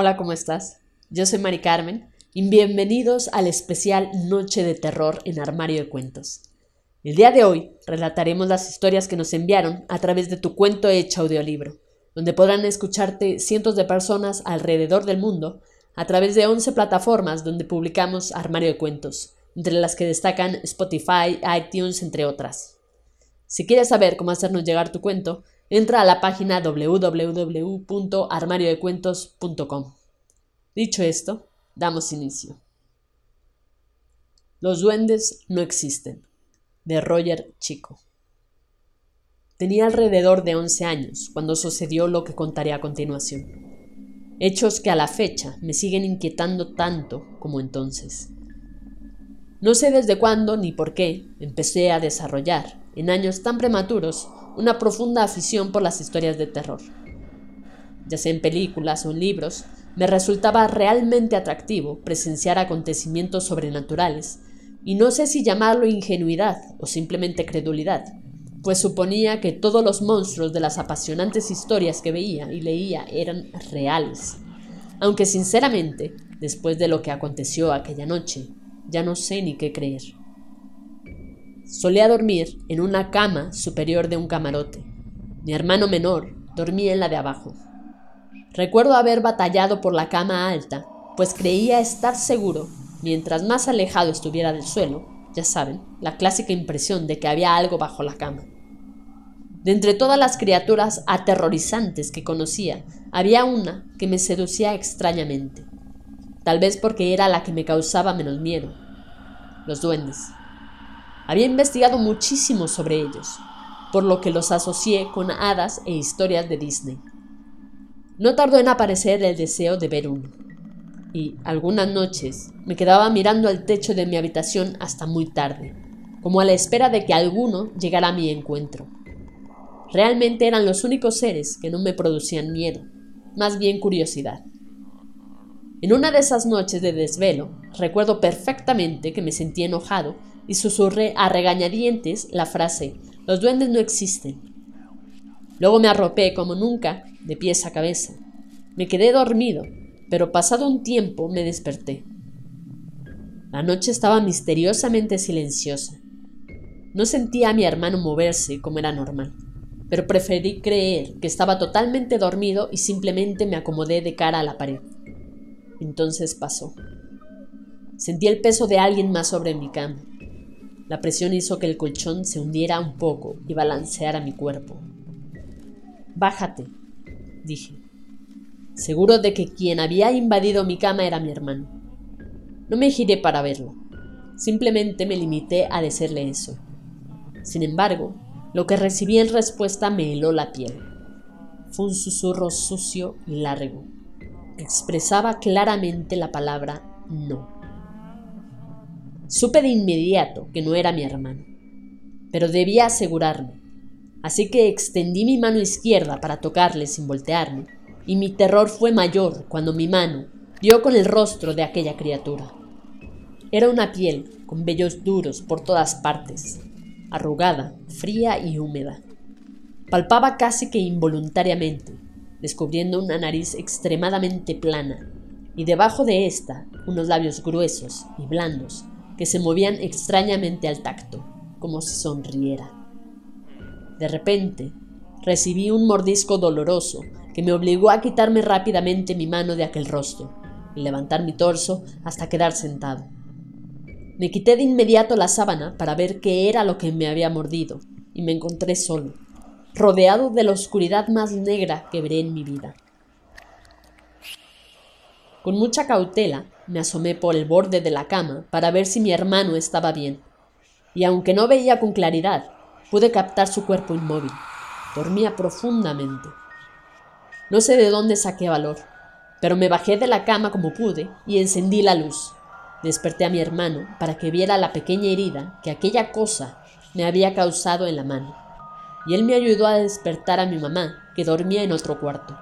Hola, ¿cómo estás? Yo soy Mari Carmen y bienvenidos al especial Noche de Terror en Armario de Cuentos. El día de hoy relataremos las historias que nos enviaron a través de tu cuento hecho audiolibro, donde podrán escucharte cientos de personas alrededor del mundo a través de 11 plataformas donde publicamos Armario de Cuentos, entre las que destacan Spotify, iTunes, entre otras. Si quieres saber cómo hacernos llegar tu cuento, entra a la página www.armariodecuentos.com. Dicho esto, damos inicio. Los duendes no existen, de Roger Chico. Tenía alrededor de 11 años cuando sucedió lo que contaré a continuación. Hechos que a la fecha me siguen inquietando tanto como entonces. No sé desde cuándo ni por qué empecé a desarrollar, en años tan prematuros, una profunda afición por las historias de terror. Ya sea en películas o en libros, me resultaba realmente atractivo presenciar acontecimientos sobrenaturales, y no sé si llamarlo ingenuidad o simplemente credulidad, pues suponía que todos los monstruos de las apasionantes historias que veía y leía eran reales. Aunque sinceramente, después de lo que aconteció aquella noche, ya no sé ni qué creer. Solía dormir en una cama superior de un camarote. Mi hermano menor dormía en la de abajo. Recuerdo haber batallado por la cama alta, pues creía estar seguro, mientras más alejado estuviera del suelo, ya saben, la clásica impresión de que había algo bajo la cama. De entre todas las criaturas aterrorizantes que conocía, había una que me seducía extrañamente, tal vez porque era la que me causaba menos miedo, los duendes. Había investigado muchísimo sobre ellos, por lo que los asocié con hadas e historias de Disney. No tardó en aparecer el deseo de ver uno, y algunas noches me quedaba mirando al techo de mi habitación hasta muy tarde, como a la espera de que alguno llegara a mi encuentro. Realmente eran los únicos seres que no me producían miedo, más bien curiosidad. En una de esas noches de desvelo, recuerdo perfectamente que me sentí enojado y susurré a regañadientes la frase Los duendes no existen. Luego me arropé como nunca, de pies a cabeza. Me quedé dormido, pero pasado un tiempo me desperté. La noche estaba misteriosamente silenciosa. No sentía a mi hermano moverse como era normal, pero preferí creer que estaba totalmente dormido y simplemente me acomodé de cara a la pared. Entonces pasó. Sentí el peso de alguien más sobre mi cama. La presión hizo que el colchón se hundiera un poco y balanceara mi cuerpo. Bájate, dije, seguro de que quien había invadido mi cama era mi hermano. No me giré para verlo, simplemente me limité a decirle eso. Sin embargo, lo que recibí en respuesta me heló la piel. Fue un susurro sucio y largo. Expresaba claramente la palabra no. Supe de inmediato que no era mi hermano, pero debía asegurarme, así que extendí mi mano izquierda para tocarle sin voltearme, y mi terror fue mayor cuando mi mano dio con el rostro de aquella criatura. Era una piel con vellos duros por todas partes, arrugada, fría y húmeda. Palpaba casi que involuntariamente, descubriendo una nariz extremadamente plana, y debajo de ésta unos labios gruesos y blandos que se movían extrañamente al tacto, como si sonriera. De repente, recibí un mordisco doloroso que me obligó a quitarme rápidamente mi mano de aquel rostro y levantar mi torso hasta quedar sentado. Me quité de inmediato la sábana para ver qué era lo que me había mordido y me encontré solo, rodeado de la oscuridad más negra que veré en mi vida. Con mucha cautela me asomé por el borde de la cama para ver si mi hermano estaba bien, y aunque no veía con claridad, pude captar su cuerpo inmóvil. Dormía profundamente. No sé de dónde saqué valor, pero me bajé de la cama como pude y encendí la luz. Desperté a mi hermano para que viera la pequeña herida que aquella cosa me había causado en la mano, y él me ayudó a despertar a mi mamá, que dormía en otro cuarto.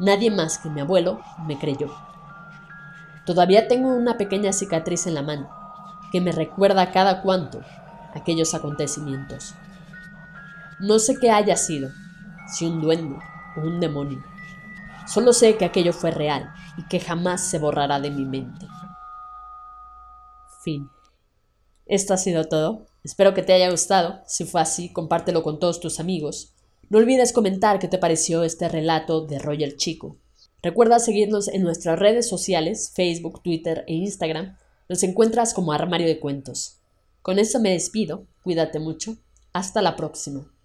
Nadie más que mi abuelo me creyó. Todavía tengo una pequeña cicatriz en la mano, que me recuerda cada cuanto aquellos acontecimientos. No sé qué haya sido, si un duende o un demonio. Solo sé que aquello fue real y que jamás se borrará de mi mente. Fin. Esto ha sido todo. Espero que te haya gustado. Si fue así, compártelo con todos tus amigos. No olvides comentar qué te pareció este relato de Roger Chico. Recuerda seguirnos en nuestras redes sociales, Facebook, Twitter e Instagram. Nos encuentras como Armario de Cuentos. Con eso me despido. Cuídate mucho. Hasta la próxima.